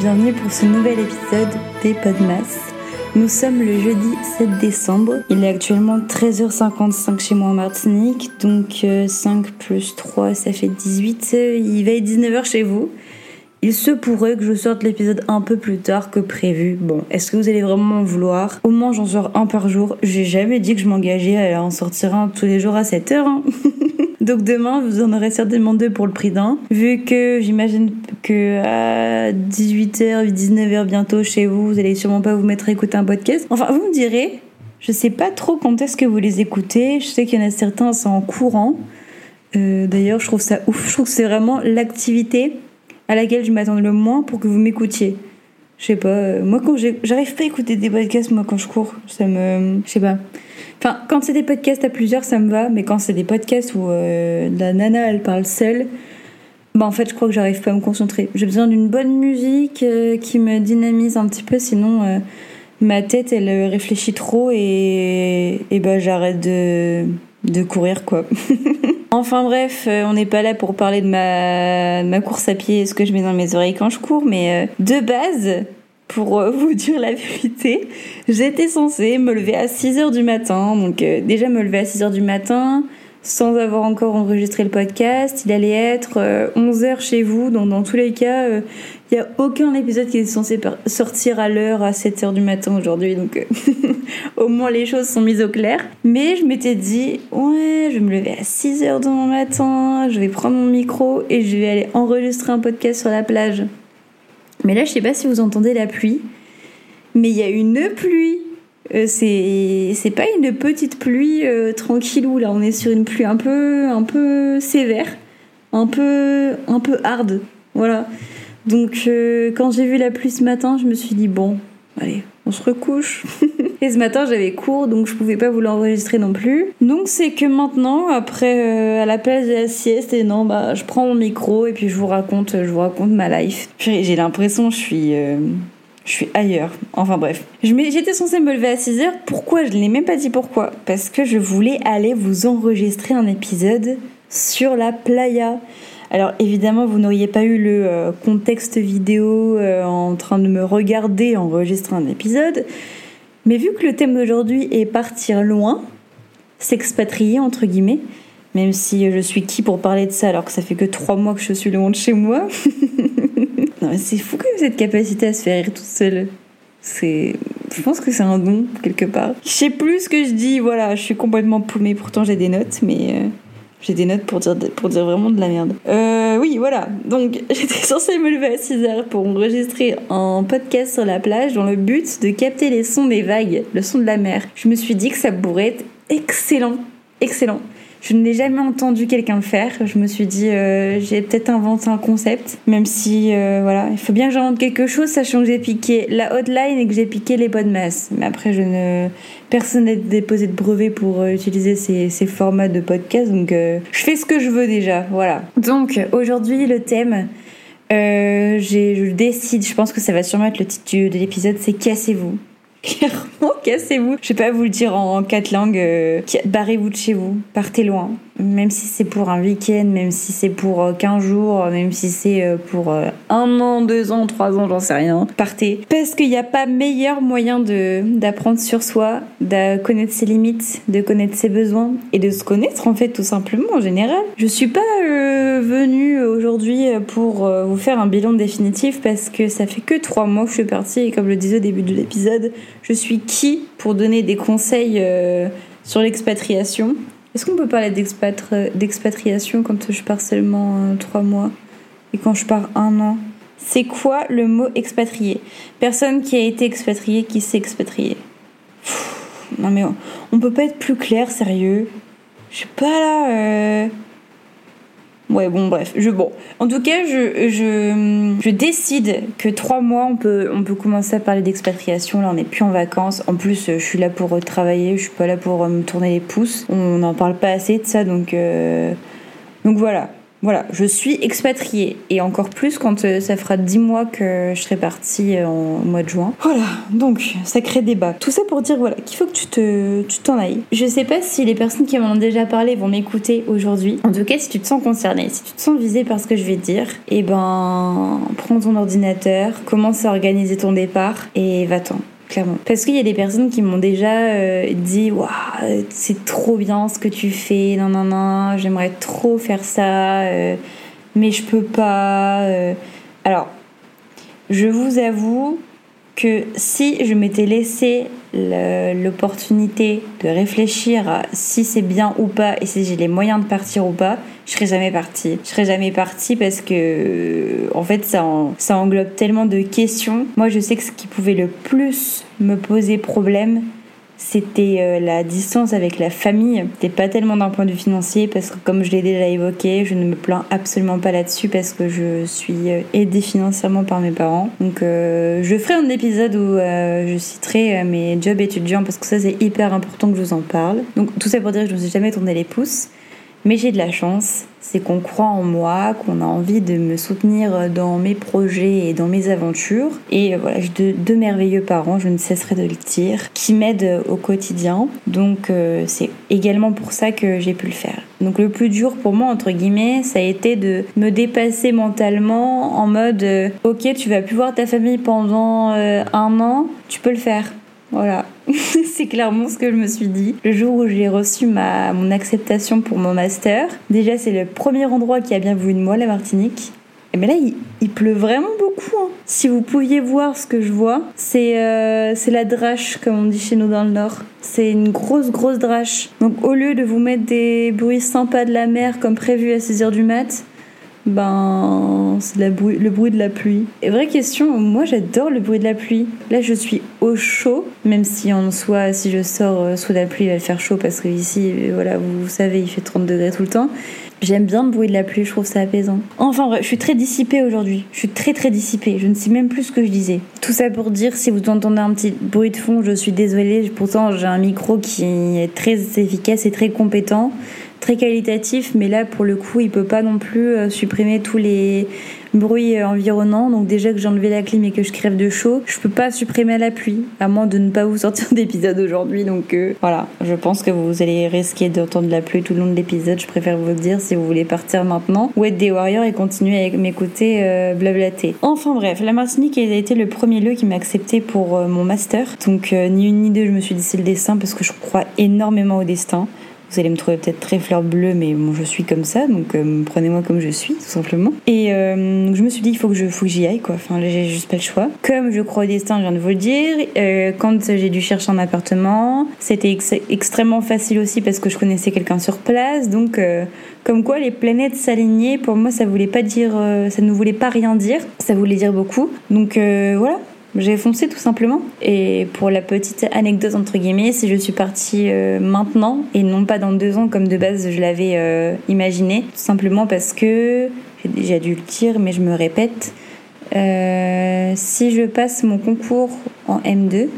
bienvenue pour ce nouvel épisode des Podmas. Nous sommes le jeudi 7 décembre. Il est actuellement 13h55 chez moi en Martinique, donc 5 euh, plus 3 ça fait 18. Il va être 19h chez vous. Il se pourrait que je sorte l'épisode un peu plus tard que prévu. Bon, est-ce que vous allez vraiment m'en vouloir? Au moins j'en sors un par jour. J'ai jamais dit que je m'engageais à en sortir un tous les jours à 7h. Hein. Donc demain, vous en aurez certainement deux pour le prix d'un. Vu que j'imagine que à 18h, 19h bientôt chez vous, vous allez sûrement pas vous mettre à écouter un podcast. Enfin, vous me direz, je sais pas trop quand est-ce que vous les écoutez. Je sais qu'il y en a certains, c'est en courant. Euh, d'ailleurs, je trouve ça ouf. Je trouve que c'est vraiment l'activité à laquelle je m'attends le moins pour que vous m'écoutiez. Je sais pas, euh, moi quand j'arrive pas à écouter des podcasts, moi quand je cours, ça me. Je sais pas. Enfin, quand c'est des podcasts à plusieurs, ça me va, mais quand c'est des podcasts où euh, la nana elle parle seule, bah en fait, je crois que j'arrive pas à me concentrer. J'ai besoin d'une bonne musique euh, qui me dynamise un petit peu, sinon euh, ma tête elle réfléchit trop et, et bah j'arrête de, de courir quoi. enfin bref, on n'est pas là pour parler de ma, course à pied, ce que je mets dans mes oreilles quand je cours, mais de base, pour euh, vous dire la vérité, j'étais censée me lever à 6h du matin. Donc euh, déjà me lever à 6h du matin sans avoir encore enregistré le podcast. Il allait être 11h euh, chez vous. Donc dans tous les cas, il n'y a aucun épisode qui est censé sortir à l'heure à 7h du matin aujourd'hui. Donc au moins les choses sont mises au clair. Mais je m'étais dit, ouais, je vais me lever à 6h demain matin. Je vais prendre mon micro et je vais aller enregistrer un podcast sur la plage. Mais là, je sais pas si vous entendez la pluie, mais il y a une pluie. Euh, c'est pas une petite pluie euh, tranquillou là, on est sur une pluie un peu un peu sévère, un peu un peu hard. Voilà. Donc euh, quand j'ai vu la pluie ce matin, je me suis dit bon, allez, on se recouche. et ce matin, j'avais cours, donc je pouvais pas vous l'enregistrer non plus. Donc c'est que maintenant, après euh, à la place de la sieste, et non, bah je prends mon micro et puis je vous raconte, je raconte ma life. J'ai l'impression, je suis euh, je suis ailleurs. Enfin bref. J'étais censée me lever à 6h. Pourquoi Je ne l'ai même pas dit pourquoi? Parce que je voulais aller vous enregistrer un épisode sur la playa. Alors évidemment, vous n'auriez pas eu le euh, contexte vidéo euh, en train de me regarder enregistrer un épisode. Mais vu que le thème d'aujourd'hui est partir loin, s'expatrier entre guillemets, même si je suis qui pour parler de ça alors que ça fait que trois mois que je suis loin de chez moi. non mais c'est fou même cette capacité à se faire rire toute seule. C'est, je pense que c'est un don quelque part. Je sais plus ce que je dis, voilà, je suis complètement paumée. Pourtant j'ai des notes, mais euh, j'ai des notes pour dire, pour dire vraiment de la merde. Euh, oui, voilà. Donc, j'étais censée me lever à 6h pour enregistrer un podcast sur la plage dans le but de capter les sons des vagues, le son de la mer. Je me suis dit que ça pourrait être excellent. Excellent. Je n'ai jamais entendu quelqu'un le faire. Je me suis dit, euh, j'ai peut-être inventé un concept, même si, euh, voilà, il faut bien que j'invente quelque chose, sachant que j'ai piqué la hotline et que j'ai piqué les bonnes masses. Mais après, je ne, personne n'a déposé de brevet pour euh, utiliser ces, ces, formats de podcast, donc je fais ce que je veux déjà, voilà. Donc aujourd'hui, le thème, je décide, je pense que ça va sûrement être le titre de l'épisode, c'est cassez-vous. Clairement, cassez-vous. Je vais pas vous le dire en quatre langues. Euh, barrez-vous de chez vous. Partez loin. Même si c'est pour un week-end, même si c'est pour 15 euh, jours, même si c'est euh, pour un an, deux ans, trois ans, j'en sais rien. Partez. Parce qu'il n'y a pas meilleur moyen d'apprendre sur soi, de connaître ses limites, de connaître ses besoins et de se connaître en fait tout simplement en général. Je suis pas venue aujourd'hui pour vous faire un bilan définitif parce que ça fait que trois mois que je suis partie et comme je le disais au début de l'épisode, je suis qui pour donner des conseils euh, sur l'expatriation? Est-ce qu'on peut parler d'expatriation quand je pars seulement euh, trois mois et quand je pars un an? C'est quoi le mot expatrié? Personne qui a été expatrié qui s'est expatrié. non mais on, peut pas être plus clair, sérieux. Je suis pas là. Euh, Ouais, bon, bref. Je, bon. En tout cas, je, je, décide que trois mois, on peut, on peut commencer à parler d'expatriation. Là, on n'est plus en vacances. En plus, je suis là pour travailler. Je suis pas là pour me tourner les pouces. On n'en parle pas assez de ça, donc, euh, donc voilà. Voilà, je suis expatriée. Et encore plus quand euh, ça fera 10 mois que je serai partie euh, en mois de juin. Voilà, donc, sacré débat. Tout ça pour dire, voilà, qu'il faut que tu te, tu t'en ailles. Je sais pas si les personnes qui m'en ont déjà parlé vont m'écouter aujourd'hui. En tout cas, si tu te sens concernée, si tu te sens visée par ce que je vais dire, eh ben, prends ton ordinateur, commence à organiser ton départ et va-t'en Parce qu'il y a des personnes qui m'ont déjà euh, dit Waouh, c'est trop bien ce que tu fais, non, non, non, j'aimerais trop faire ça, euh, mais je peux pas. Euh. Alors, je vous avoue que si je m'étais laissé l'opportunité de réfléchir à si c'est bien ou pas et si j'ai les moyens de partir ou pas, je serais jamais partie. Je serais jamais partie parce que, en fait, ça, ça englobe tellement de questions. Moi, je sais que ce qui pouvait le plus me poser problème, c'était euh, la distance avec la famille. C'était pas tellement d'un point de vue financier parce que comme je l'ai déjà évoqué, je ne me plains absolument pas là-dessus parce que je suis euh, aidée financièrement par mes parents. Donc euh, je ferai un épisode où je citerai mes jobs étudiants parce que ça c'est hyper important que je vous en parle. Donc tout ça pour dire que je ne me suis jamais tourné les pouces. Mais j'ai de la chance, c'est qu'on croit en moi, qu'on a envie de me soutenir dans mes projets et dans mes aventures. Et voilà, j'ai de, merveilleux parents, je ne cesserai de le dire, qui m'aident au quotidien. Donc euh, c'est également pour ça que j'ai pu le faire. Donc le plus dur pour moi, entre guillemets, ça a été de me dépasser mentalement en mode, euh, ok, tu vas plus voir ta famille pendant euh, un an, tu peux le faire. Voilà, c'est clairement ce que je me suis dit. Le jour où j'ai reçu ma, mon acceptation pour mon master, déjà c'est le premier endroit qui a bien voulu de moi, la Martinique. Mais là, il, pleut vraiment beaucoup. Hein. Si vous pouviez voir ce que je vois, c'est euh, la drache, comme on dit chez nous dans le Nord. C'est une grosse, grosse drache. Donc au lieu de vous mettre des bruits sympas de la mer comme prévu à 6h du mat', ben, c'est le bruit de la pluie. Et vraie question, moi j'adore le bruit de la pluie. Là je suis au chaud, même si en soi, si je sors euh, sous la pluie, il va faire chaud parce que ici, euh, voilà, vous savez, il fait 30 degrés tout le temps. J'aime bien le bruit de la pluie, je trouve ça apaisant. Enfin bref, je suis très dissipée aujourd'hui. Je suis très très dissipée. Je ne sais même plus ce que je disais. Tout ça pour dire, si vous entendez un petit bruit de fond, je suis désolée. Pourtant, j'ai un micro qui est très efficace et très compétent très qualitatif, mais là pour le coup il peut pas non plus euh, supprimer tous les bruits euh, environnants. Donc déjà que j'ai enlevé la clim et que je crève de chaud, je peux pas supprimer la pluie, à moins de ne pas vous sortir d'épisode aujourd'hui. Donc euh, voilà, je pense que vous allez risquer d'entendre la pluie tout le long de l'épisode. Je préfère vous le dire si vous voulez partir maintenant ou être des warriors et continuer à m'écouter blablater. Enfin bref, la Martinique a été le premier lieu qui m'a accepté pour mon master. Donc ni une ni deux, je me suis dit c'est le destin parce que je crois énormément au destin. Vous allez me trouver peut-être très fleur bleue, mais bon, je suis comme ça, donc euh, prenez-moi comme je suis, tout simplement. Et euh, je me suis dit, il faut que j'y aille, quoi. Enfin, j'ai juste pas le choix. Comme je crois au destin, je viens de vous le dire. Euh, quand j'ai dû chercher un appartement, c'était extrêmement facile aussi parce que je connaissais quelqu'un sur place, donc comme quoi les planètes s'alignaient. Pour moi, ça voulait pas dire, ça ne voulait pas rien dire. Ça voulait dire beaucoup. Donc voilà, j'ai foncé tout simplement. Et pour la petite anecdote entre guillemets, si je suis partie euh, maintenant et non pas dans deux ans comme de base je l'avais euh, imaginé, tout simplement parce que j'ai déjà dû le dire, mais je me répète. Euh, si je passe mon concours en M2,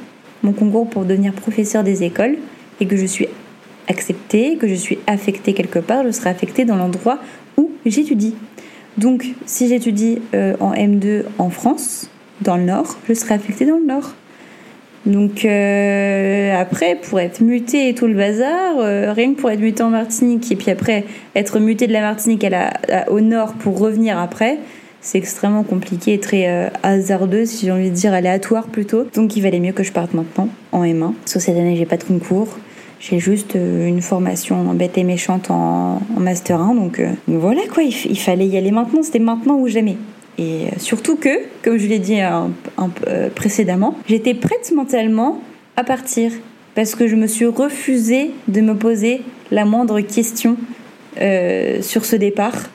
mon concours pour devenir professeur des écoles, et que je suis acceptée, que je suis affectée quelque part, je serai affectée dans l'endroit où j'étudie. Donc, si j'étudie en M2 en France, dans le nord, je serai affectée dans le nord. Donc euh, après, pour être muté et tout le bazar, euh, rien que pour être muté en Martinique et puis après être muté de la Martinique à au nord pour revenir après, c'est extrêmement compliqué et très euh, hasardeux, si j'ai envie de dire aléatoire plutôt. Donc il valait mieux que je parte maintenant en M1. Sauf cette année, j'ai pas de concours. J'ai juste une formation bête et méchante en, Master 1. Donc voilà quoi, il, il fallait y aller maintenant. C'était maintenant ou jamais. Et surtout que, comme je l'ai dit euh, précédemment, j'étais prête mentalement à partir parce que je me suis refusée de me poser la moindre question euh, sur ce départ.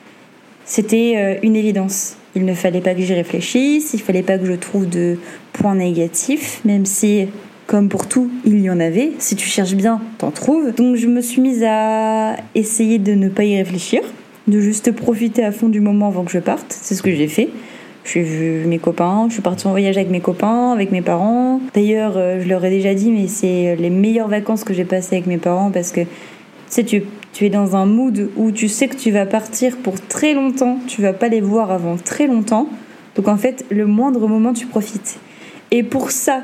C'était euh, une évidence. Il ne fallait pas que j'y réfléchisse, il ne fallait pas que je trouve de points négatifs, même si, comme pour tout, il y en avait. Si tu cherches bien, t'en trouves. Donc je me suis mise à essayer de ne pas y réfléchir de juste profiter à fond du moment avant que je parte. C'est ce que j'ai fait. J'ai vu mes copains, je suis partie en voyage avec mes copains, avec mes parents. D'ailleurs, euh, je leur ai déjà dit, mais c'est les meilleures vacances que j'ai passées avec mes parents parce que sais, tu, tu es dans un mood où tu sais que tu vas partir pour très longtemps, tu vas pas les voir avant très longtemps. Donc en fait, le moindre moment, tu profites. Et pour ça,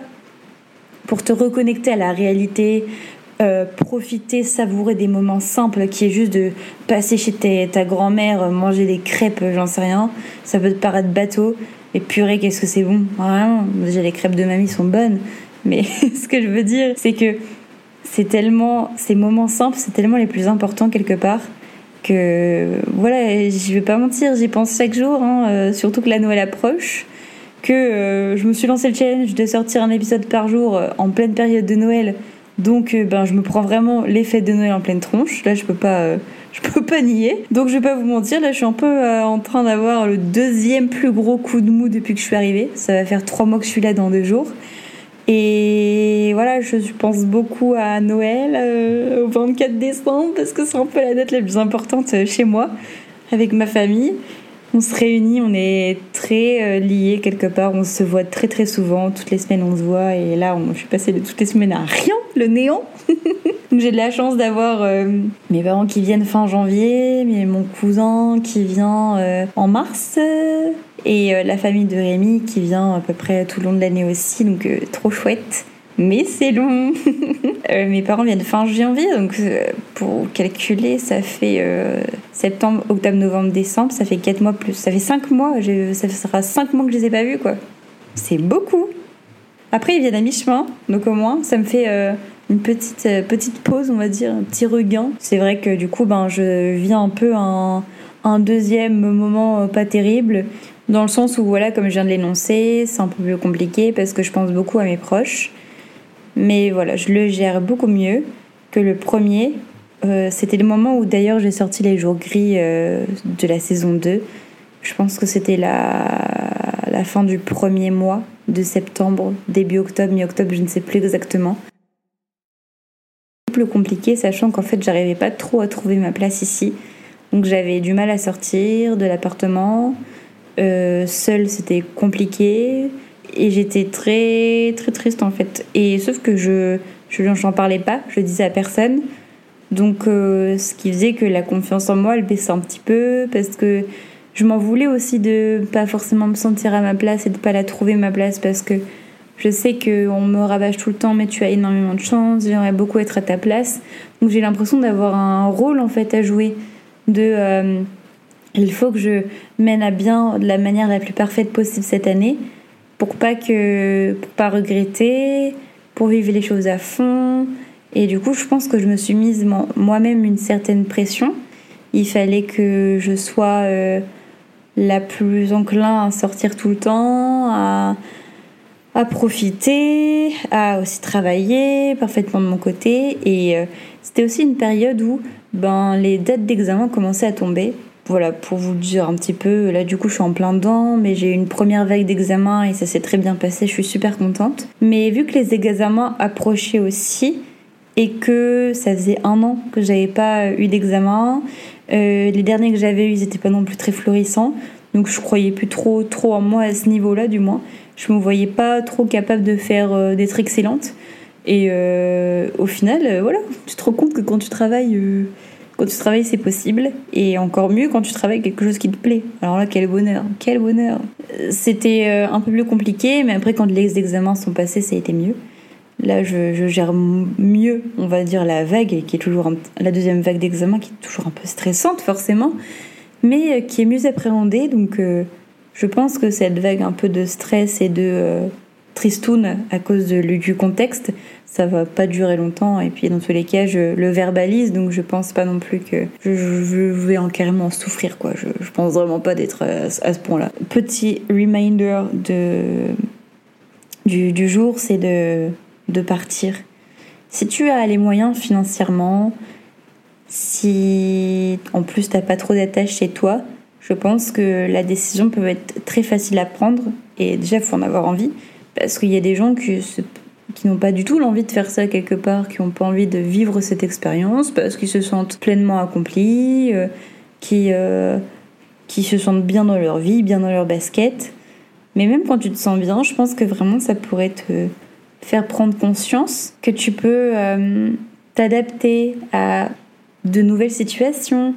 pour te reconnecter à la réalité, euh, profiter, savourer des moments simples, qui est juste de passer chez ta grand-mère, manger des crêpes, j'en sais rien. Ça peut te paraître bateau, et purée, qu'est-ce que c'est bon. Vraiment, déjà les crêpes de mamie sont bonnes, mais ce que je veux dire, c'est que c'est tellement, ces moments simples, c'est tellement les plus importants quelque part que voilà, je vais pas mentir, j'y pense chaque jour, hein, euh, surtout que la Noël approche, que euh, je me suis lancé le challenge de sortir un épisode par jour en pleine période de Noël donc, euh, ben, je me prends vraiment les fêtes de Noël en pleine tronche. Là, je peux pas, euh, je peux pas nier. Donc, je vais pas vous mentir. Là, je suis un peu euh, en train d'avoir le deuxième plus gros coup de mou depuis que je suis arrivée. Ça va faire trois mois que je suis là dans deux jours. Et voilà, je pense beaucoup à Noël au 24 décembre parce que c'est un peu la date la plus importante chez moi avec ma famille on se réunit, on est très euh, liés quelque part, on se voit très très souvent, toutes les semaines on se voit. Et là on, je suis passée de toutes les semaines à rien, le néant. J'ai de la chance d'avoir euh, mes parents qui viennent fin janvier, mais mon cousin qui vient euh, en mars et la famille de Rémi qui vient à peu près tout le long de l'année aussi, donc trop chouette mais c'est long. Euh, mes parents viennent fin janvier, donc euh, pour calculer, ça fait euh, septembre, octobre, novembre, décembre, ça fait 4 mois plus. Ça fait 5 mois, ça sera 5 mois que je les ai pas vus, quoi. C'est beaucoup. Après, ils viennent à mi-chemin, donc au moins, ça me fait une petite, petite pause, on va dire, un petit regain. C'est vrai que du coup, ben, je viens un peu un, un deuxième moment pas terrible, dans le sens où, voilà, comme je viens de l'énoncer, c'est un peu plus compliqué parce que je pense beaucoup à mes proches. Mais voilà, je le gère beaucoup mieux que le premier. Euh, c'était le moment où d'ailleurs j'ai sorti les jours gris euh, de la saison 2. Je pense que c'était la, la fin du premier mois de septembre, début octobre, mi-octobre, je ne sais plus exactement. Plus compliqué, sachant qu'en fait j'arrivais pas trop à trouver ma place ici. Donc j'avais du mal à sortir de l'appartement. Euh, seul c'était compliqué et j'étais très très triste en fait. Et sauf que je je n'en parlais pas, je le disais à personne. Donc euh, ce qui faisait que la confiance en moi elle baissait un petit peu parce que je m'en voulais aussi de pas forcément me sentir à ma place et de pas la trouver ma place parce que je sais qu'on me rabâche tout le temps mais tu as énormément de chance, j'aimerais beaucoup être à ta place. Donc j'ai l'impression d'avoir un rôle en fait à jouer de euh, il faut que je mène à bien de la manière la plus parfaite possible cette année pour pas que pas regretter, pour vivre les choses à fond. Et du coup, je pense que je me suis mise moi-même une certaine pression. Il fallait que je sois euh, la plus enclin à sortir tout le temps, à, à profiter, à aussi travailler parfaitement de mon côté. Et euh, c'était aussi une période où ben, les dates d'examen commençaient à tomber voilà, pour vous dire un petit peu, là du coup je suis en plein dedans, mais j'ai eu une première vague d'examen et ça s'est très bien passé, je suis super contente. Mais vu que les examens approchaient aussi et que ça faisait un an que j'avais pas eu d'examen, euh, les derniers que j'avais eu ils étaient pas non plus très florissants, donc je croyais plus trop trop en moi à ce niveau-là du moins. Je me voyais pas trop capable de faire euh, d'être excellente. Et euh, au final, voilà, tu te rends compte que quand tu travailles quand tu travailles, c'est possible. Et encore mieux quand tu travailles quelque chose qui te plaît. Alors là, quel bonheur, quel bonheur. C'était euh, un peu plus compliqué, mais après, quand les examens sont passés, ça a été mieux. Là, je, gère mieux, on va dire, la vague, qui est toujours la deuxième vague d'examen, qui est toujours un peu stressante, forcément, mais euh, qui est mieux appréhendée. Donc, euh, je pense que cette vague un peu de stress et de tristoun à cause du contexte, ça va pas durer longtemps. Et puis dans tous les cas, je le verbalise, donc je pense pas non plus que je, vais en carrément souffrir, quoi. Je, je pense vraiment pas d'être à, ce point-là. Petit reminder de, du, jour, c'est de, de partir. Si tu as les moyens financièrement, si en plus t'as pas trop d'attaches chez toi, je pense que la décision peut être très facile à prendre et déjà faut en avoir envie parce qu'il y a des gens qui qui n'ont pas du tout l'envie de faire ça quelque part, qui n'ont pas envie de vivre cette expérience parce qu'ils se sentent pleinement accomplis, euh, qui, euh, qui se sentent bien dans leur vie, bien dans leur basket. Mais même quand tu te sens bien, je pense que vraiment ça pourrait te faire prendre conscience que tu peux euh, t'adapter à de nouvelles situations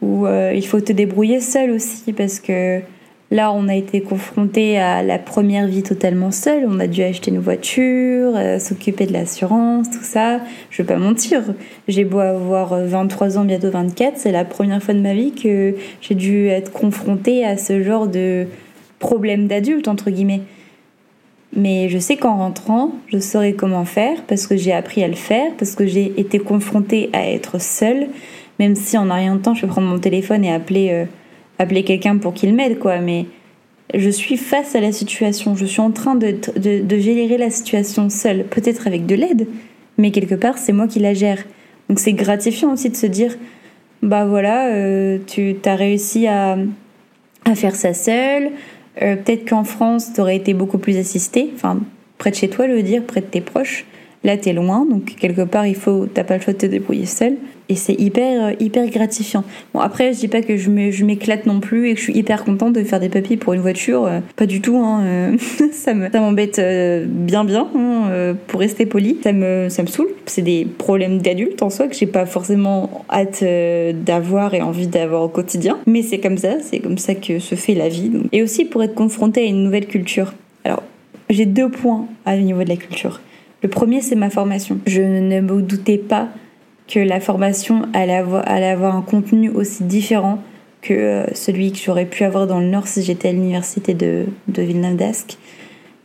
où il faut te débrouiller seul aussi parce que là on a été confronté à la première vie totalement seule, on a dû acheter une voiture, euh, s'occuper de l'assurance, tout ça. Je vais pas mentir, j'ai beau avoir 23 ans bientôt 24, c'est la première fois de ma vie que j'ai dû être confrontée à ce genre de problème d'adulte entre guillemets. Mais je sais qu'en rentrant, je saurai comment faire parce que j'ai appris à le faire, parce que j'ai été confrontée à être seule, même si en de temps je peux prendre mon téléphone et appeler, euh, appeler quelqu'un pour qu'il m'aide, quoi. Mais je suis face à la situation, je suis en train de, de, gérer la situation seule, peut-être avec de l'aide, mais quelque part c'est moi qui la gère. Donc c'est gratifiant aussi de se dire, bah voilà, euh, tu as réussi à, à faire ça seule, euh, peut-être qu'en France, tu aurais été beaucoup plus assisté, enfin, près de chez toi, le dire, près de tes proches. Là, t'es loin, donc quelque part, il faut, t'as pas le choix de te débrouiller seul. Et c'est hyper, euh, hyper gratifiant. Bon, après, je dis pas que je m'éclate non plus et que je suis hyper contente de faire des papiers pour une voiture. Euh, pas du tout, hein. Euh, ça m'embête bien, bien, hein, pour rester poli. Ça me, ça me saoule. C'est des problèmes d'adulte en soi que j'ai pas forcément hâte d'avoir et envie d'avoir au quotidien. Mais c'est comme ça, c'est comme ça que se fait la vie. Et aussi pour être confronté à une nouvelle culture. Alors, j'ai deux points à niveau de la culture. Le premier, c'est ma formation. Je ne me doutais pas que la formation allait avoir, un contenu aussi différent que euh, celui que j'aurais pu avoir dans le Nord si j'étais à l'université de, de Villeneuve d'Ascq.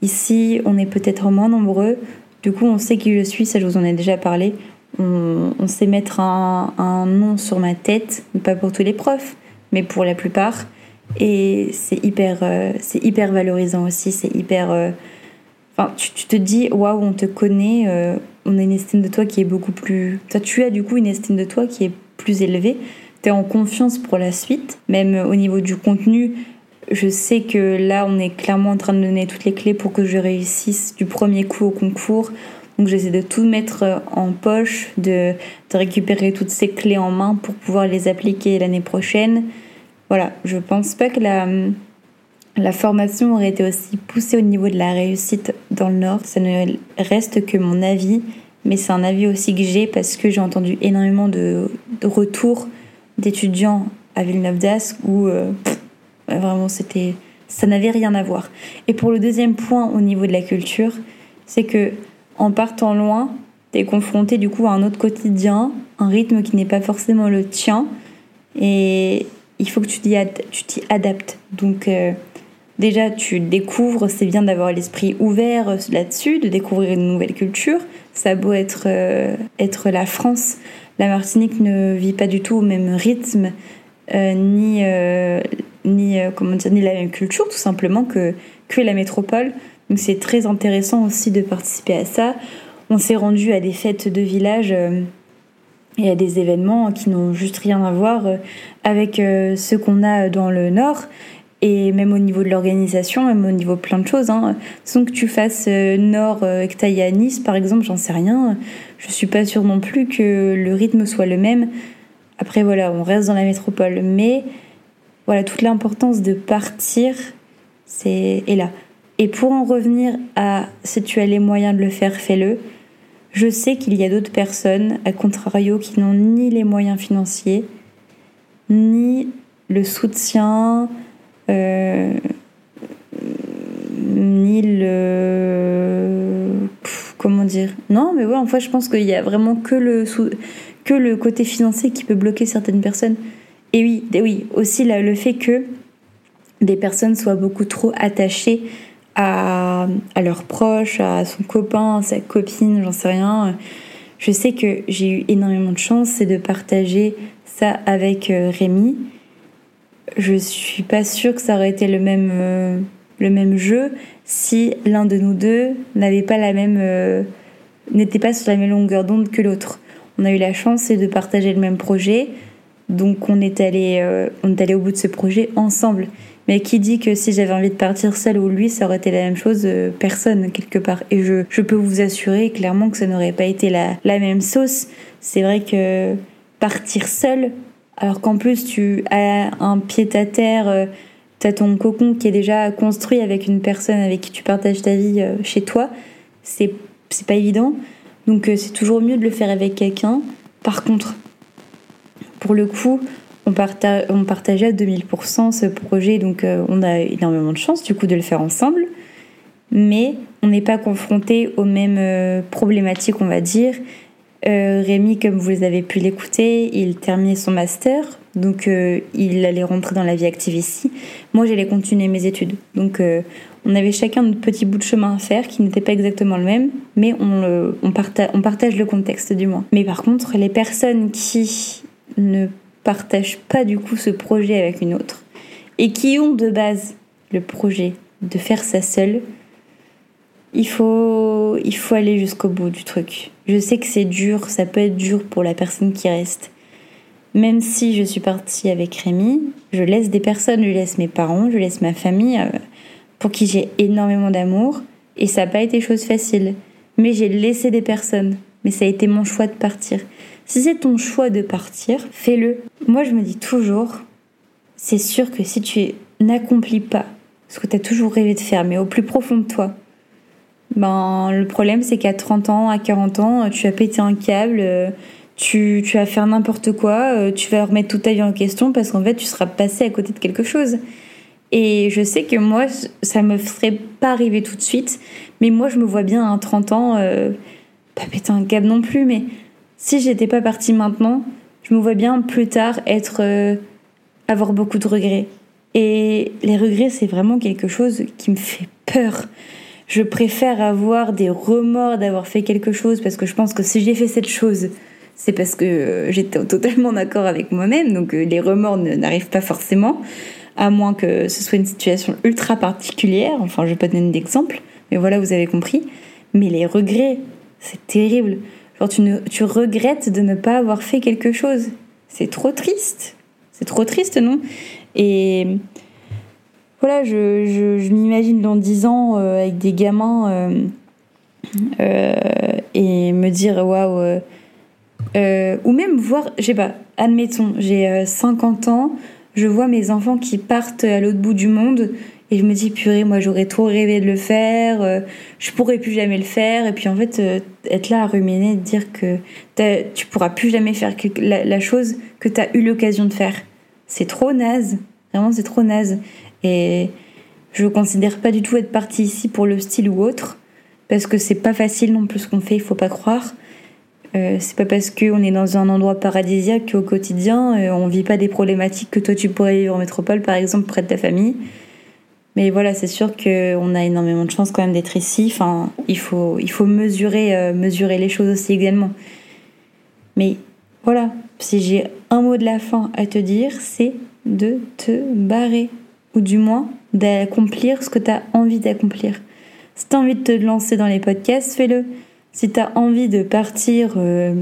Ici, on est peut-être moins nombreux. Du coup, on sait qui je suis, ça je vous en ai déjà parlé. On, sait mettre un, nom sur ma tête, pas pour tous les profs, mais pour la plupart. Et c'est hyper, euh, hyper valorisant aussi, c'est hyper... Euh, Enfin, tu, te dis, waouh, on te connaît, on a une estime de toi qui est beaucoup plus. Toi, tu as du coup une estime de toi qui est plus élevée. Tu es en confiance pour la suite, même au niveau du contenu. Je sais que là, on est clairement en train de donner toutes les clés pour que je réussisse du premier coup au concours. Donc j'essaie de tout mettre euh, en poche, de, de récupérer toutes ces clés en main pour pouvoir les appliquer l'année prochaine. Voilà, je pense pas que la, la formation aurait été aussi poussée au niveau de la réussite dans le Nord. Ça ne reste que mon avis, mais c'est un avis aussi que j'ai parce que j'ai entendu énormément de, retours d'étudiants à Villeneuve d'Ascq où euh, vraiment c'était ça n'avait rien à voir. Et pour le deuxième point au niveau de la culture, c'est que en partant loin, tu es confronté du coup à un autre quotidien, un rythme qui n'est pas forcément le tien et il faut que tu t'y adaptes. Donc euh, Déjà, tu découvres, c'est bien d'avoir l'esprit ouvert euh, là-dessus, de découvrir une nouvelle culture. Ça a beau être, euh, être la France, la Martinique ne vit pas du tout au même rythme, euh, ni, ni, comment dire, ni la même culture, tout simplement, que, que la métropole. Donc c'est très intéressant aussi de participer à ça. On s'est rendu à des fêtes de village et à des événements qui n'ont juste rien à voir avec ce qu'on a dans le Nord et même au niveau de l'organisation, même au niveau plein de choses. Hein. Sans que tu fasses euh, Nord, euh, que tu ailles à Nice par exemple, j'en sais rien. Je suis pas sûre non plus que le rythme soit le même. Après voilà, on reste dans la métropole, mais voilà toute l'importance de partir, c'est est là. Et pour en revenir à si tu as les moyens de le faire, fais-le. Je sais qu'il y a d'autres personnes, à contrario, qui n'ont ni les moyens financiers, ni le soutien, ni le comment dire? Non mais ouais en fait je pense qu'il y a vraiment que le que le côté financier qui peut bloquer certaines personnes. Et oui et oui aussi là, le fait que des personnes soient beaucoup trop attachées à, à leurs proches à son copain à sa copine j'en sais rien. Je sais que j'ai eu énormément de chance c'est de partager ça avec euh, Rémi je suis pas sûre que ça aurait été le même, euh, le même jeu si l'un de nous deux n'avait pas la même, euh, n'était pas sur la même longueur d'onde que l'autre. On a eu la chance de partager le même projet, donc on est allé, euh, on est allé au bout de ce projet ensemble. Mais qui dit que si j'avais envie de partir seule ou lui, ça aurait été la même chose, personne quelque part. Et je, je peux vous assurer clairement que ça n'aurait pas été la, la même sauce. C'est vrai que partir seul, alors qu'en plus tu as un pied à terre, euh, tu as ton cocon qui est déjà construit avec une personne avec qui tu partages ta vie euh, chez toi, c'est pas évident. Donc euh, c'est toujours mieux de le faire avec quelqu'un. Par contre, pour le coup, on, partage, on partageait à 2000% ce projet, donc on a énormément de chance du coup de le faire ensemble. Mais on n'est pas confronté aux mêmes problématiques, on va dire. Euh, Rémi, comme vous avez pu l'écouter, il terminait son master, donc il allait rentrer dans la vie active ici. Moi, j'allais continuer mes études. Donc on avait chacun notre petit bout de chemin à faire qui n'était pas exactement le même, mais on, partage le contexte du moins. Mais par contre, les personnes qui ne partagent pas du coup ce projet avec une autre et qui ont de base le projet de faire ça seul, il faut, il faut aller jusqu'au bout du truc. Je sais que c'est dur, ça peut être dur pour la personne qui reste. Même si je suis partie avec Rémi, je laisse des personnes, je laisse mes parents, je laisse ma famille euh, pour qui j'ai énormément d'amour et ça n'a pas été chose facile. Mais j'ai laissé des personnes, mais ça a été mon choix de partir. Si c'est ton choix de partir, fais-le. Moi, je me dis toujours, c'est sûr que si tu n'accomplis pas ce que tu as toujours rêvé de faire, mais au plus profond de toi, ben, le problème, c'est qu'à 30 ans, à 40 ans, tu as pété un câble, tu, tu vas faire n'importe quoi, tu vas remettre toute ta vie en question parce qu'en fait, tu seras passé à côté de quelque chose. Et je sais que moi, ça me serait pas arrivé tout de suite, mais moi, je me vois bien à 30 ans, euh, pas péter un câble non plus, mais si j'étais pas partie maintenant, je me vois bien plus tard être euh, avoir beaucoup de regrets. Et les regrets, c'est vraiment quelque chose qui me fait peur. Je préfère avoir des remords d'avoir fait quelque chose parce que je pense que si j'ai fait cette chose, c'est parce que euh, j'étais totalement d'accord avec moi-même, donc euh, les remords n'arrivent pas forcément, à moins que ce soit une situation ultra particulière. Enfin, je vais pas donner d'exemple, mais voilà, vous avez compris. Mais les regrets, c'est terrible tu, regrettes de ne pas avoir fait quelque chose. C'est trop triste. C'est trop triste, non? Et voilà, je, m'imagine dans dix ans euh, avec des gamins euh, euh, et me dire waouh. ou même voir, je sais pas, admettons, j'ai 50 ans, je vois mes enfants qui partent à l'autre bout du monde et je me dis, purée, moi j'aurais trop rêvé de le faire, je pourrais plus jamais le faire. Et puis en fait, être là à ruminer, dire que tu pourras plus jamais faire la, chose que tu as eu l'occasion de faire, c'est trop naze. Vraiment, c'est trop naze. Et je considère pas du tout être partie ici pour le style ou autre, parce que c'est pas facile non plus ce qu'on fait, il faut pas croire. Euh, c'est pas parce qu'on est dans un endroit paradisiaque qu'au quotidien, on vit pas des problématiques que toi tu pourrais vivre en métropole, par exemple, près de ta famille. Mais voilà, c'est sûr qu'on a énormément de chance quand même d'être ici. Enfin, il faut, il faut mesurer, euh, mesurer les choses aussi également. Mais voilà, si j'ai un mot de la fin à te dire, c'est de te barrer. Ou du moins, d'accomplir ce que tu as envie d'accomplir. Si tu as envie de te lancer dans les podcasts, fais-le. Si tu as envie de partir euh,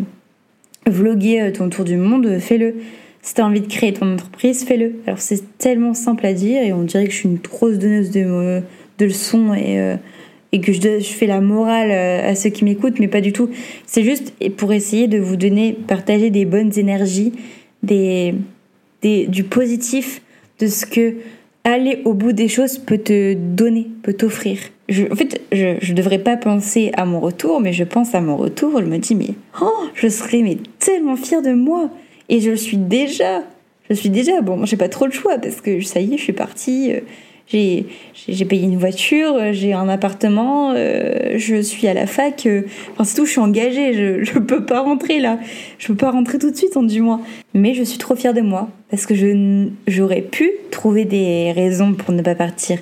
vloguer euh, ton tour du monde, fais-le. Si tu as envie de créer ton entreprise, fais-le. Alors c'est tellement simple à dire et on dirait que je suis une grosse donneuse de, de leçons et, euh, et que je, je, fais la morale euh, à ceux qui m'écoutent, mais pas du tout. C'est juste pour essayer de vous donner, partager des bonnes énergies, des, des, du positif, de ce que aller au bout des choses peut te donner, peut t'offrir. en fait, je ne devrais pas penser à mon retour, mais je pense à mon retour. Je me dis, mais oh, je serais mais tellement fière de moi. Et je suis déjà, je suis déjà, bon, j'ai pas trop le choix parce que ça y est, je suis partie. Euh, j'ai, payé une voiture, euh, j'ai un appartement, euh, je suis à la fac. enfin, c'est tout, je suis engagée. Je, je peux pas rentrer là. Je peux pas rentrer tout de suite, en du moins. Mais je suis trop fière de moi parce que je, j'aurais pu trouver des raisons pour ne pas partir.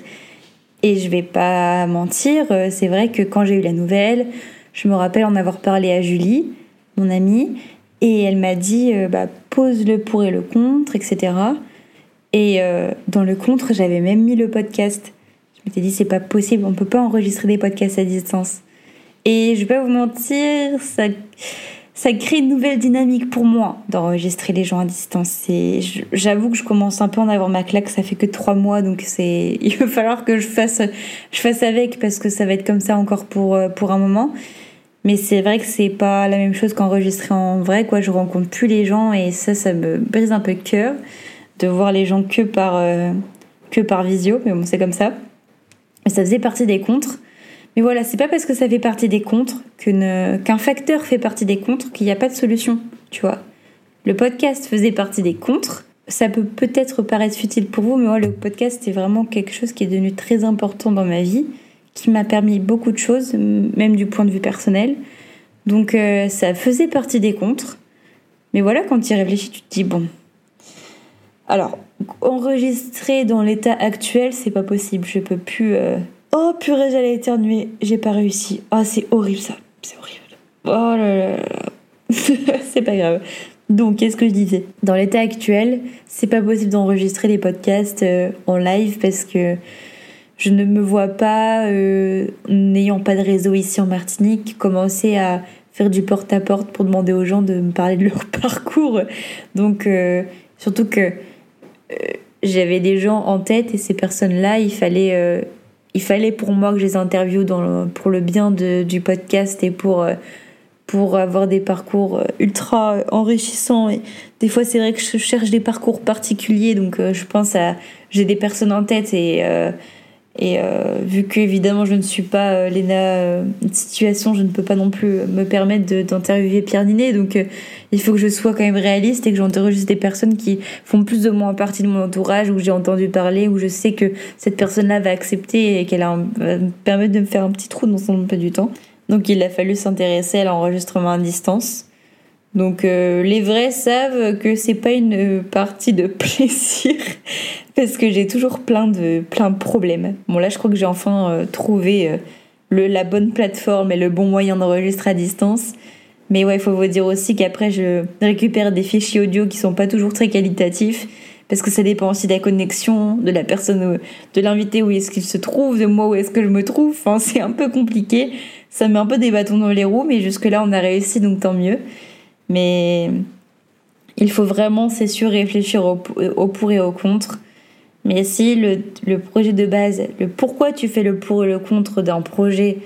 Et je vais pas mentir, c'est vrai que quand j'ai eu la nouvelle, je me rappelle en avoir parlé à Julie, mon amie, et elle m'a dit, euh, bah, pose le pour et le contre, etc. Et euh, dans le contre, j'avais même mis le podcast. Je m'étais dit, c'est pas possible, on peut pas enregistrer des podcasts à distance. Et je vais pas vous mentir, ça, ça crée une nouvelle dynamique pour moi d'enregistrer les gens à distance. Et j'avoue que je commence un peu à en avoir ma claque, ça fait que trois mois, donc c'est, il va falloir que je fasse, je fasse avec parce que ça va être comme ça encore pour, euh, pour un moment. Mais c'est vrai que c'est pas la même chose qu'enregistrer en vrai, quoi. Je rencontre plus les gens et ça, ça me brise un peu le cœur de voir les gens que par, euh, que par visio. Mais bon, c'est comme ça. Ça faisait partie des contres. Mais voilà, c'est pas parce que ça fait partie des contres qu'un facteur fait partie des contres qu'il n'y a pas de solution, tu vois. le podcast faisait partie des contres. Ça peut peut-être paraître futile pour vous, mais moi, le podcast, c'est vraiment quelque chose qui est devenu très important dans ma vie, qui m'a permis beaucoup de choses, même du point de vue personnel. Donc, euh, ça faisait partie des contres. Mais voilà, quand tu y réfléchis, tu te dis, bon. Alors, enregistrer dans l'état actuel, c'est pas possible. Je peux plus. Euh, oh purée, j'allais éternuer. J'ai pas réussi. Ah, c'est horrible ça. C'est horrible. Oh là là. c'est pas grave. Donc, qu'est-ce que je disais? Dans l'état actuel, c'est pas possible d'enregistrer les podcasts euh, en live parce que je ne me vois pas, euh, n'ayant pas de réseau ici en Martinique, commencer à faire du porte-à-porte pour demander aux gens de me parler de leur parcours. Donc, surtout que j'avais des gens en tête et ces personnes-là, il fallait, il fallait pour moi que je les interviewe pour le bien du podcast et pour pour avoir des parcours euh, ultra enrichissants. Des fois, c'est vrai que je cherche des parcours particuliers, donc euh, je pense à. J'ai des personnes en tête et. Euh, et vu que évidemment je ne suis pas Léna situation, je ne peux pas non plus me permettre d'interviewer Pierre Ninet. Donc il faut que je sois quand même réaliste et que juste des personnes qui font plus ou moins partie de mon entourage, où j'ai entendu parler, où je sais que cette personne-là va accepter et qu'elle va me permettre de me faire un petit trou dans son emploi du temps. Donc il a fallu s'intéresser à l'enregistrement à distance. Donc euh, les vrais savent que c'est pas une partie de plaisir parce que j'ai toujours plein de plein de problèmes. Bon là je crois que j'ai enfin euh, trouvé euh, le, la bonne plateforme et le bon moyen d'enregistrer à distance. Mais ouais, il faut vous dire aussi qu'après je récupère des fichiers audio qui sont pas toujours très qualitatifs parce que ça dépend aussi de la connexion, de la personne, de l'invité où est-ce qu'il se trouve, de moi où est-ce que je me trouve. Enfin, c'est un peu compliqué ça met un peu des bâtons dans les roues, mais jusque-là, on a réussi, donc tant mieux. Mais il faut vraiment, c'est sûr, réfléchir au, pour et au contre. Mais si le, le, projet de base, le pourquoi tu fais le pour et le contre d'un projet,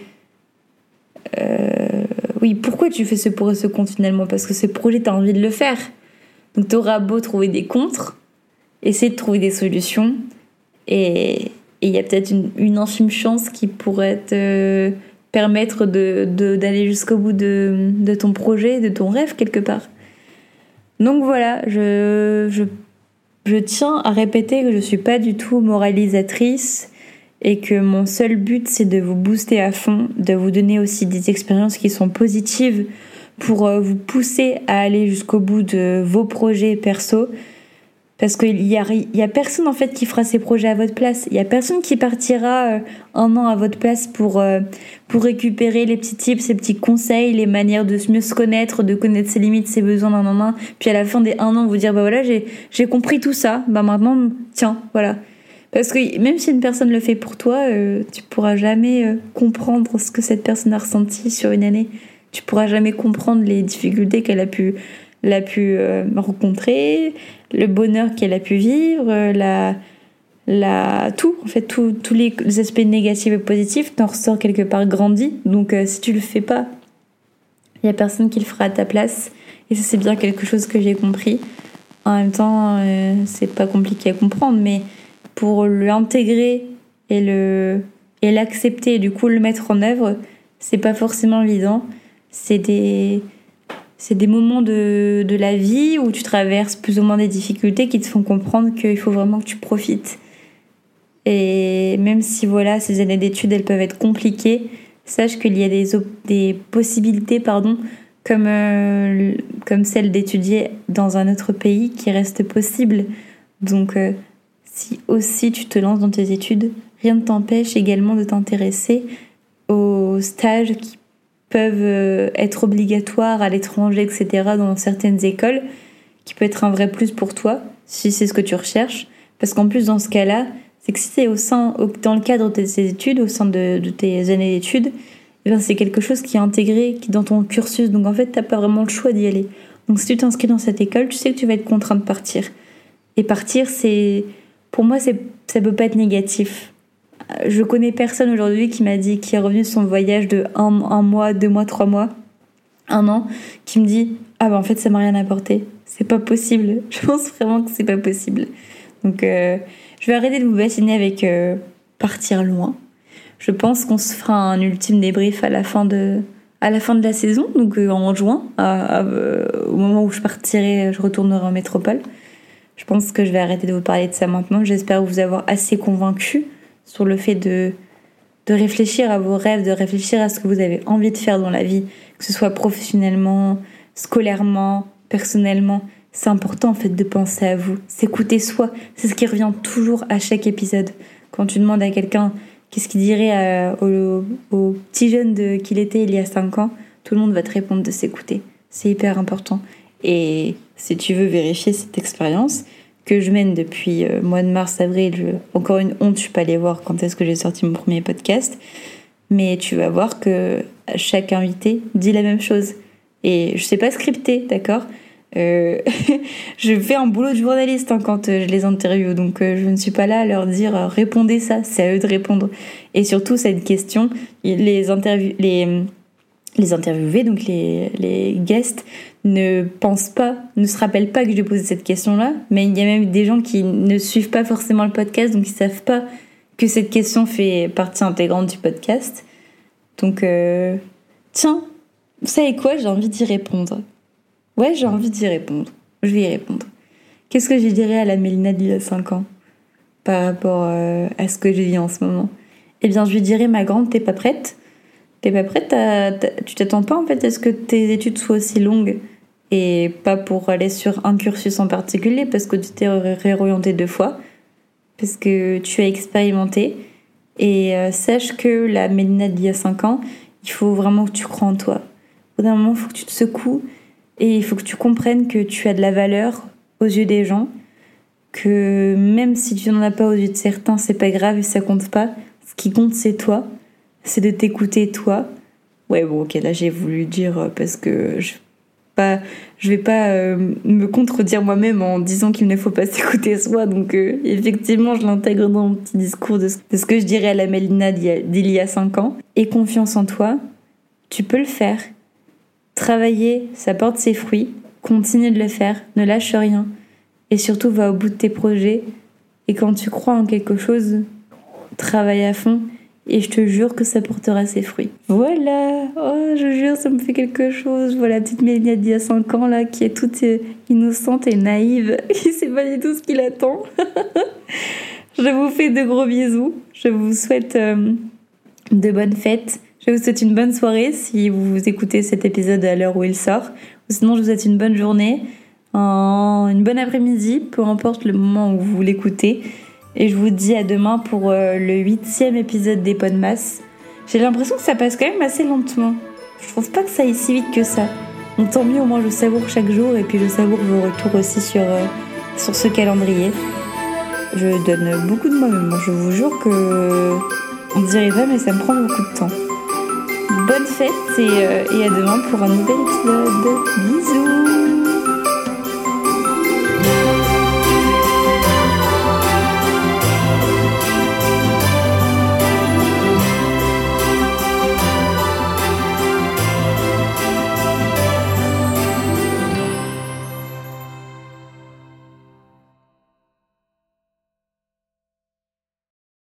euh, oui, pourquoi tu fais ce pour et ce contre finalement? Parce que ce projet, tu as envie de le faire. Donc tu auras beau trouver des contres, essayer de trouver des solutions, et il y a peut-être une, une, infime chance qui pourrait euh, permettre de, d'aller jusqu'au bout de, ton projet, de ton rêve quelque part. Donc voilà, je, je, je tiens à répéter que je ne suis pas du tout moralisatrice et que mon seul but c'est de vous booster à fond, de vous donner aussi des expériences qui sont positives pour euh, vous pousser à aller jusqu'au bout de vos projets perso, parce qu'il y a, y a personne en fait qui fera ses projets à votre place. Il y a personne qui partira euh, un an à votre place pour, euh, pour récupérer les petits tips, ces petits conseils, les manières de mieux se connaître, de connaître ses limites, ses besoins d'un an un. Puis à la fin des un an, vous dire bah voilà, j'ai compris tout ça. Bah maintenant, tiens, voilà. Parce que même si une personne le fait pour toi, euh, tu pourras jamais comprendre ce que cette personne a ressenti sur une année. Tu pourras jamais comprendre les difficultés qu'elle a pu l'a pu euh, rencontrer, le bonheur qu'elle a pu vivre, la, la, tout, en fait, tous les, aspects négatifs et positifs, t'en ressors quelque part grandi. Donc, euh, si tu le fais pas, il y a personne qui le fera à ta place. Et ça, c'est bien quelque chose que j'ai compris. En même temps, euh, c'est pas compliqué à comprendre, mais pour l'intégrer et le et l'accepter et du coup le mettre en œuvre, c'est pas forcément évident. C'est des c'est des moments de, de, la vie où tu traverses plus ou moins des difficultés qui te font comprendre qu'il faut vraiment que tu profites. Et même si voilà, ces années d'études, elles peuvent être compliquées, sache qu'il y a des, des possibilités, pardon, comme, euh, comme celle d'étudier dans un autre pays qui reste possible. Donc, euh, si aussi tu te lances dans tes études, rien ne t'empêche également de t'intéresser aux stages qui peuvent euh, être obligatoires à l'étranger, etc., dans certaines écoles, qui peut être un vrai plus pour toi, si c'est ce que tu recherches. Parce qu'en plus, dans ce cas-là, c'est que si c'est au sein, dans le cadre de tes études, au sein de, tes années d'études, eh c'est quelque chose qui est intégré, qui est dans ton cursus. Donc en fait, tu n'as pas vraiment le choix d'y aller. Donc si tu t'inscris dans cette école, tu sais que tu vas être contraint de partir. Et partir, c'est, pour moi, c'est, ça peut pas être négatif je connais personne aujourd'hui qui m'a dit, qui est revenu de son voyage de un, mois, deux mois, trois mois, un an, qui me dit Ah ben en fait ça m'a rien apporté. C'est pas possible. Je pense vraiment que c'est pas possible. Donc euh, je vais arrêter de vous bassiner avec euh, partir loin. Je pense qu'on se fera un ultime débrief à la fin de, à la fin de la saison, donc en juin, au moment où je partirai, je retournerai en métropole. Je pense que je vais arrêter de vous parler de ça maintenant. J'espère vous avoir assez convaincu sur le fait de, de réfléchir à vos rêves, de réfléchir à ce que vous avez envie de faire dans la vie, que ce soit professionnellement, scolairement, personnellement. C'est important en fait de penser à vous, s'écouter soi. C'est ce qui revient toujours à chaque épisode. Quand tu demandes à quelqu'un qu'est-ce qu'il dirait au, au, petit jeune qu'il était il y a 5 ans, tout le monde va te répondre de s'écouter. C'est hyper important. Et si tu veux vérifier cette expérience que je mène depuis euh, mois de mars, avril, encore une honte, je suis pas allée voir quand est-ce que j'ai sorti mon premier podcast, mais tu vas voir que chaque invité dit la même chose. Et je sais pas scripter, d'accord? Euh, je fais un boulot de journaliste hein, quand euh, je les interviewe, donc je ne suis pas là à leur dire répondez ça, c'est à eux de répondre. Et surtout cette question, les interviews, les les interviewés, donc les, les guests, ne pensent pas, ne se rappellent pas que je lui ai posé cette question-là, mais il y a même des gens qui ne suivent pas forcément le podcast, donc ils savent pas que cette question fait partie intégrante du podcast. Donc, euh, tiens, vous savez quoi, j'ai envie d'y répondre. Ouais, j'ai envie d'y répondre. Je vais y répondre. Qu'est-ce que je dirais à la Mélina d'il y a 5 ans par rapport euh, à ce que je vis en ce moment? Eh bien, je lui dirais, ma grande, t'es pas prête T'es pas prête Tu t'attends pas en fait à ce que tes études soient aussi longues et pas pour aller sur un cursus en particulier parce que tu t'es réorienté deux fois, parce que tu as expérimenté. Et euh, sache que la Mélina d'il y a 5 ans, il faut vraiment que tu crois en toi. Au bout d'un moment, il faut que tu te secoues et il faut que tu comprennes que tu as de la valeur aux yeux des gens, que même si tu n'en as pas aux yeux de certains, c'est pas grave et ça compte pas. Ce qui compte, c'est toi c'est de t'écouter toi. Ouais, bon, ok, là j'ai voulu dire euh, parce que je pas, je vais pas euh, me contredire moi-même en disant qu'il ne faut pas s'écouter soi. Donc euh, effectivement, je l'intègre dans mon petit discours de ce, que je dirais à la Mélina d'il y a 5 ans. Et confiance en toi, tu peux le faire. Travailler, ça porte ses fruits. Continue de le faire, ne lâche rien. Et surtout, va au bout de tes projets. Et quand tu crois en quelque chose, travaille à fond et je te jure que ça portera ses fruits. Voilà, oh, je jure, ça me fait quelque chose. Voilà, petite Mélina d'il y a 5 ans, là, qui est toute euh, innocente et naïve. Il sait pas du tout ce qu'il attend. je vous fais de gros bisous. Je vous souhaite euh, de bonnes fêtes. Je vous souhaite une bonne soirée si vous écoutez cet épisode à l'heure où il sort. Ou sinon, je vous souhaite une bonne journée, une bonne après-midi, peu importe le moment où vous l'écoutez. Et je vous dis à demain pour euh, le huitième épisode des Podmas. J'ai l'impression que ça passe quand même assez lentement. Je trouve pas que ça aille si vite que ça. Donc tant mieux, au moins je savoure chaque jour et puis je savoure vos retours aussi sur, euh, sur ce calendrier. Je donne beaucoup de moi-même. Je vous jure que on dirait pas, mais ça me prend beaucoup de temps. Bonne fête et, euh, et à demain pour un nouvel épisode. Bisous